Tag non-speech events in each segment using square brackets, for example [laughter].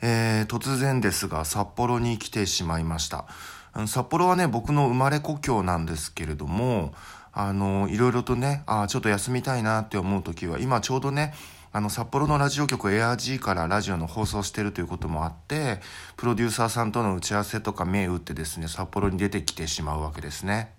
えー、突然ですが札幌に来てしまいました札幌はね僕の生まれ故郷なんですけれどもあのいろいろとねあちょっと休みたいなって思う時は今ちょうどねあの札幌のラジオ局 ARG からラジオの放送してるということもあってプロデューサーさんとの打ち合わせとか目打ってですね札幌に出てきてしまうわけですね。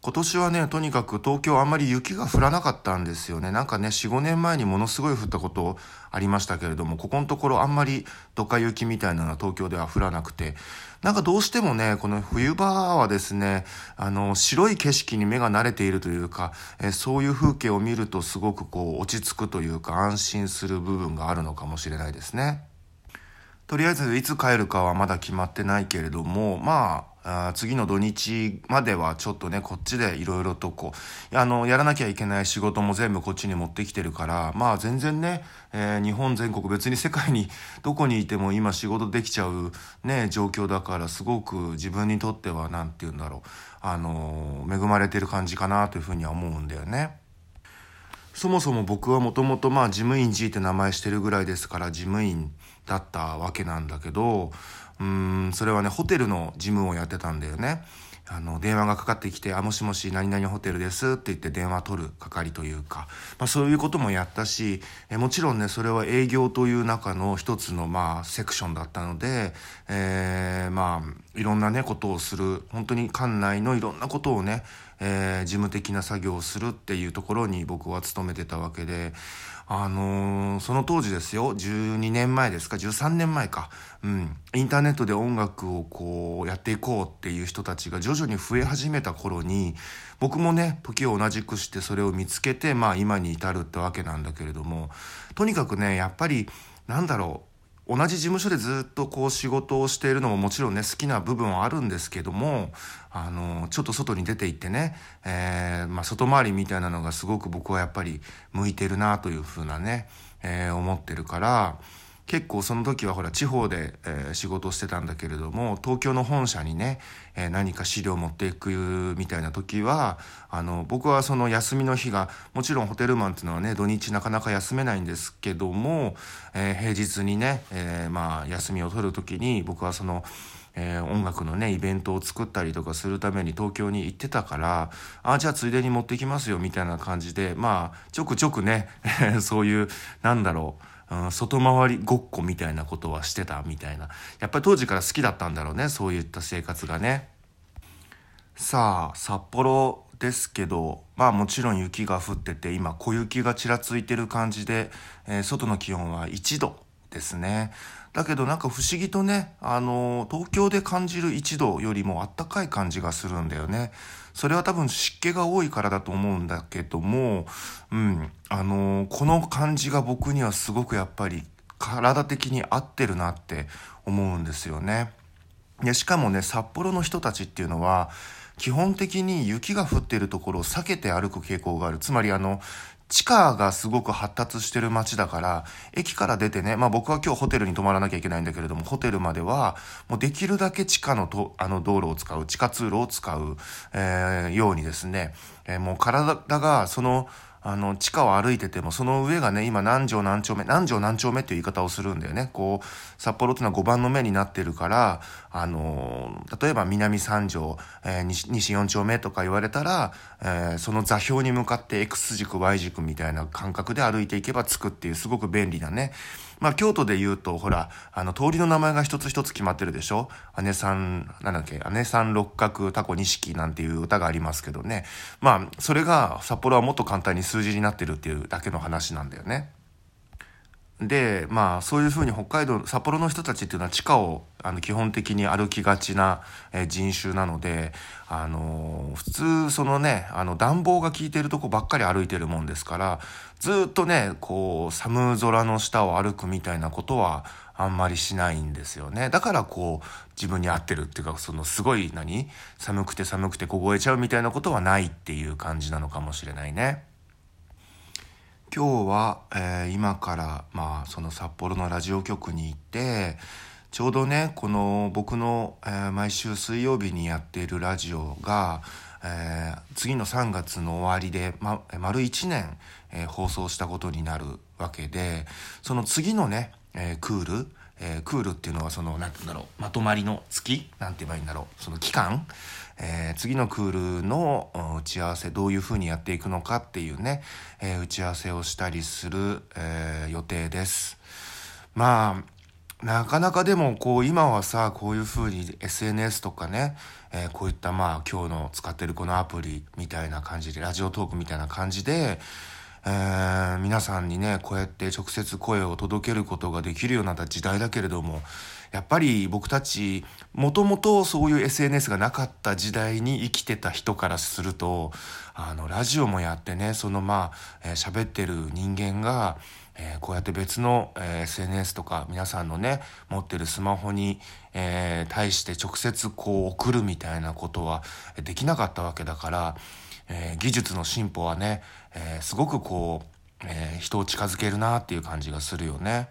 今年はね、とにかく東京あんまり雪が降らなかったんですよね。なんかね、4、5年前にものすごい降ったことありましたけれども、ここのところあんまりドカ雪みたいなのは東京では降らなくて、なんかどうしてもね、この冬場はですね、あの、白い景色に目が慣れているというか、えそういう風景を見るとすごくこう落ち着くというか安心する部分があるのかもしれないですね。とりあえずいつ帰るかはまだ決まってないけれども、まあ、あ次の土日まではちょっとねこっちでいろいろとこうあのやらなきゃいけない仕事も全部こっちに持ってきてるからまあ全然ね、えー、日本全国別に世界に [laughs] どこにいても今仕事できちゃうね状況だからすごく自分にとっては何て言うんだろうあの恵まれてる感じかなというふうには思うんだよね。そもそも僕はもともとまあ事務員 G って名前してるぐらいですから事務員だったわけなんだけどうんそれはねホテルの事務をやってたんだよね。あの電話がかかってきて「あもしもし何々ホテルです」って言って電話取る係というか、まあ、そういうこともやったしえもちろんねそれは営業という中の一つのまあセクションだったので、えー、まあいろんなねことをする本当に館内のいろんなことをね、えー、事務的な作業をするっていうところに僕は勤めてたわけであのー、その当時ですよ12年前ですか13年前か、うん、インターネットで音楽をこうやっていこうっていう人たちが徐々に増え始めた頃に僕もね時を同じくしてそれを見つけてまあ今に至るってわけなんだけれどもとにかくねやっぱりなんだろう同じ事務所でずっとこう仕事をしているのももちろんね好きな部分はあるんですけどもあのちょっと外に出て行ってね、えー、まあ、外回りみたいなのがすごく僕はやっぱり向いてるなというふうなね、えー、思ってるから結構その時はほら地方で、え、仕事してたんだけれども東京の本社にね、え、何か資料を持っていくみたいな時はあの僕はその休みの日がもちろんホテルマンっていうのはね土日なかなか休めないんですけども、え、平日にね、えまあ休みを取る時に僕はそのえー、音楽のねイベントを作ったりとかするために東京に行ってたからあじゃあついでに持ってきますよみたいな感じでまあちょくちょくね [laughs] そういうなんだろううん、外回りごっこみたいなことはしてたみたいな。やっぱり当時から好きだったんだろうねそういった生活がね。さあ札幌ですけどまあもちろん雪が降ってて今小雪がちらついてる感じで、えー、外の気温は1度ですね。だけどなんか不思議とねあの東京で感じる1度よりもあったかい感じがするんだよね。それは多分湿気が多いからだと思うんだけども、うん、あのこの感じが僕にはすごくやっぱり体的に合ってるなって思うんですよね。でしかもね札幌の人たちっていうのは基本的に雪が降っているところを避けて歩く傾向があるつまりあの地下がすごく発達してる街だから、駅から出てね、まあ僕は今日ホテルに泊まらなきゃいけないんだけれども、ホテルまでは、もうできるだけ地下のとあの道路を使う、地下通路を使う、えー、ようにですね、えー、もう体がその、あの、地下を歩いてても、その上がね、今何条何丁目、何条何丁目っていう言い方をするんだよね。こう、札幌っていうのは5番の目になってるから、あの、例えば南三条、えー、西西4丁目とか言われたら、えー、その座標に向かって X 軸、Y 軸みたいな感覚で歩いていけば着くっていうすごく便利なね、まあ、京都で言うと、ほら、あの、通りの名前が一つ一つ決まってるでしょ？姉さん、なんだっけ、姉さん六角タコ錦なんていう歌がありますけどね。まあ、それが札幌はもっと簡単に数字になってるっていうだけの話なんだよね。でまあそういうふうに北海道札幌の人たちっていうのは地下をあの基本的に歩きがちな、え人種なので、あの普通そのねあの暖房が効いてるとこばっかり歩いてるもんですからずっとねこう寒空の下を歩くみたいなことはあんまりしないんですよねだからこう自分に合ってるっていうかそのすごい何？寒くて寒くて凍えちゃうみたいなことはないっていう感じなのかもしれないね。今日は、えー、今からまあその札幌のラジオ局に行ってちょうどねこの僕の、えー、毎週水曜日にやっているラジオが、えー、次の3月の終わりで、ま、丸1年、え、放送したことになるわけでその次のね、え、クールえー、クールっていうのはその何て言うんだろうまとまりの月なんて言えばいいんだろうその期間、えー、次のクールの打ち合わせどういうふうにやっていくのかっていうね、えー、打ち合わせをしたりする、え予定です。まあなかなかでもこう今はさこういうふうに SNS とかね、えー、こういったまあ今日の使ってるこのアプリみたいな感じでラジオトークみたいな感じで、えー、皆さんにねこうやって直接声を届けることができるようになった時代だけれどもやっぱり僕たちもともとそういう SNS がなかった時代に生きてた人からするとあのラジオもやってねそのまあ喋、えー、ってる人間がえー、こうやって別の、えー、SNS とか皆さんのね持ってるスマホに、えー、対して直接こう送るみたいなことはできなかったわけだから、え技術の進歩はね、えすごくこう、え人を近づけるなっていう感じがするよね。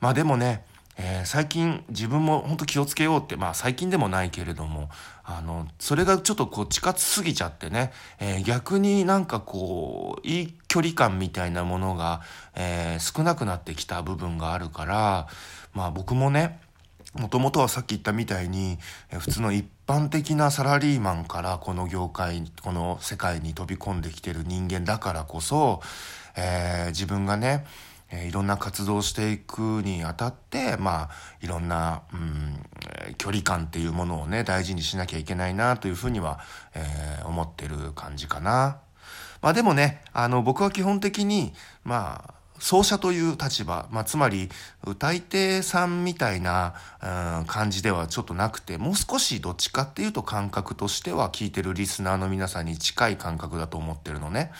まあでもねえー、最近自分も本当気をつけようってまあ最近でもないけれどもあのそれがちょっとこう近すぎちゃってね、えー、逆になんかこういい距離感みたいなものが、えー、少なくなってきた部分があるからまあ僕もねもともとはさっき言ったみたいに、普通の一般的なサラリーマンからこの業界この世界に飛び込んできてる人間だからこそ、え自分がねえいろんな活動をしていくにあたって、まあ、いろんな、うん、距離感っていうものをね、大事にしなきゃいけないなというふうには、えー、思ってる感じかな。まあでもね、あの、僕は基本的に、まあ、奏者という立場、まあ、つまり歌い手さんみたいな、うん、感じではちょっとなくてもう少しどっちかっていうと感覚としては聴いてるリスナーの皆さんに近い感覚だと思ってるのね。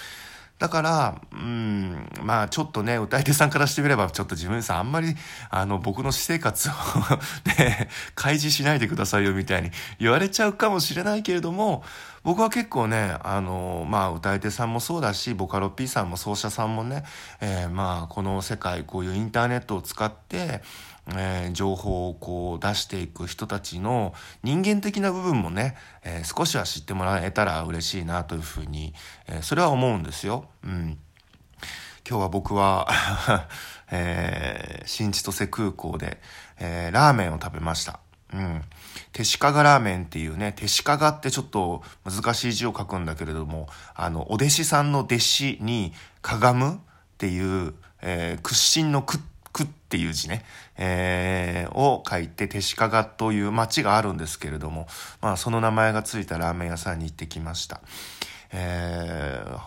だから、うん、まあちょっとね、歌い手さんからしてみれば、ちょっと自分さんあんまり、あの、僕の私生活を [laughs] ね、開示しないでくださいよみたいに言われちゃうかもしれないけれども、僕は結構ね、あの、まあ歌い手さんもそうだし、ボカロ P さんも奏者さんもね、えー、まあこの世界、こういうインターネットを使って、えー、情報をこう出していく人たちの人間的な部分もね、えー、少しは知ってもらえたら嬉しいなというふうに、えー、それは思うんですよ。うん。今日は僕は [laughs] えー、新千歳空港で、えー、ラーメンを食べました。うん。手鹿がラーメンっていうね、手鹿がってちょっと難しい字を書くんだけれども、あの、お弟子さんの弟子にかがむっていう、えー、屈伸の屈くっていう字ね、えー、を書いて手鹿賀という町があるんですけれども、まあその名前がついたラーメン屋さんに行ってきました。えー、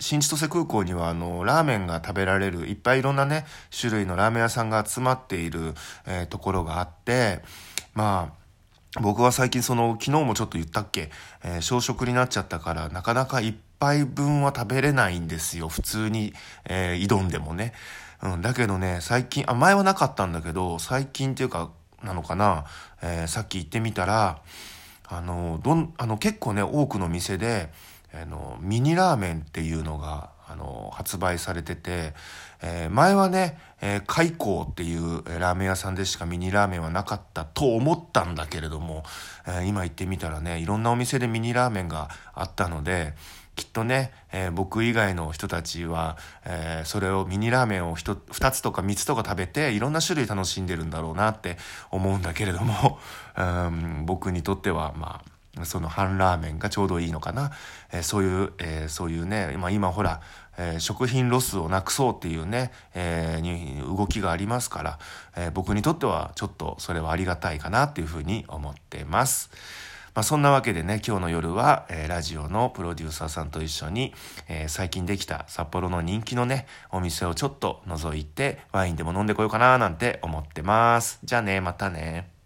新千歳空港にはあのラーメンが食べられるいっぱいいろんなね種類のラーメン屋さんが集まっている、えー、ところがあってまあ僕は最近その昨日もちょっと言ったっけ、えー、小食になっちゃったからなかなか一杯分は食べれないんですよ普通に、えー、挑んでもね。うん、だけどね、最近、あ、前はなかったんだけど、最近っていうか、なのかな、えー、さっき行ってみたら、あの、どん、あの、結構ね、多くの店で、あの、ミニラーメンっていうのが、あの、発売されてて、えー、前はね、えー、海光っていうラーメン屋さんでしかミニラーメンはなかったと思ったんだけれども、えー、今行ってみたらね、いろんなお店でミニラーメンがあったので、きっとね、えー、僕以外の人たちは、えー、それをミニラーメンを2つとか3つとか食べていろんな種類楽しんでるんだろうなって思うんだけれども、[laughs] うん、僕にとってはまあその半ラーメンがちょうどいいのかな、えー、そういう、えー、そういうね、まあ、今ほら、えー、食品ロスをなくそうっていうね、えー、動きがありますから、え、僕にとってはちょっとそれはありがたいかなっていうふうに思ってます。まあ、そんなわけでね、今日の夜は、えー、ラジオのプロデューサーさんと一緒に、えー、最近できた札幌の人気のね、お店をちょっと覗いて、ワインでも飲んでこようかななんて思ってます。じゃあね、またね。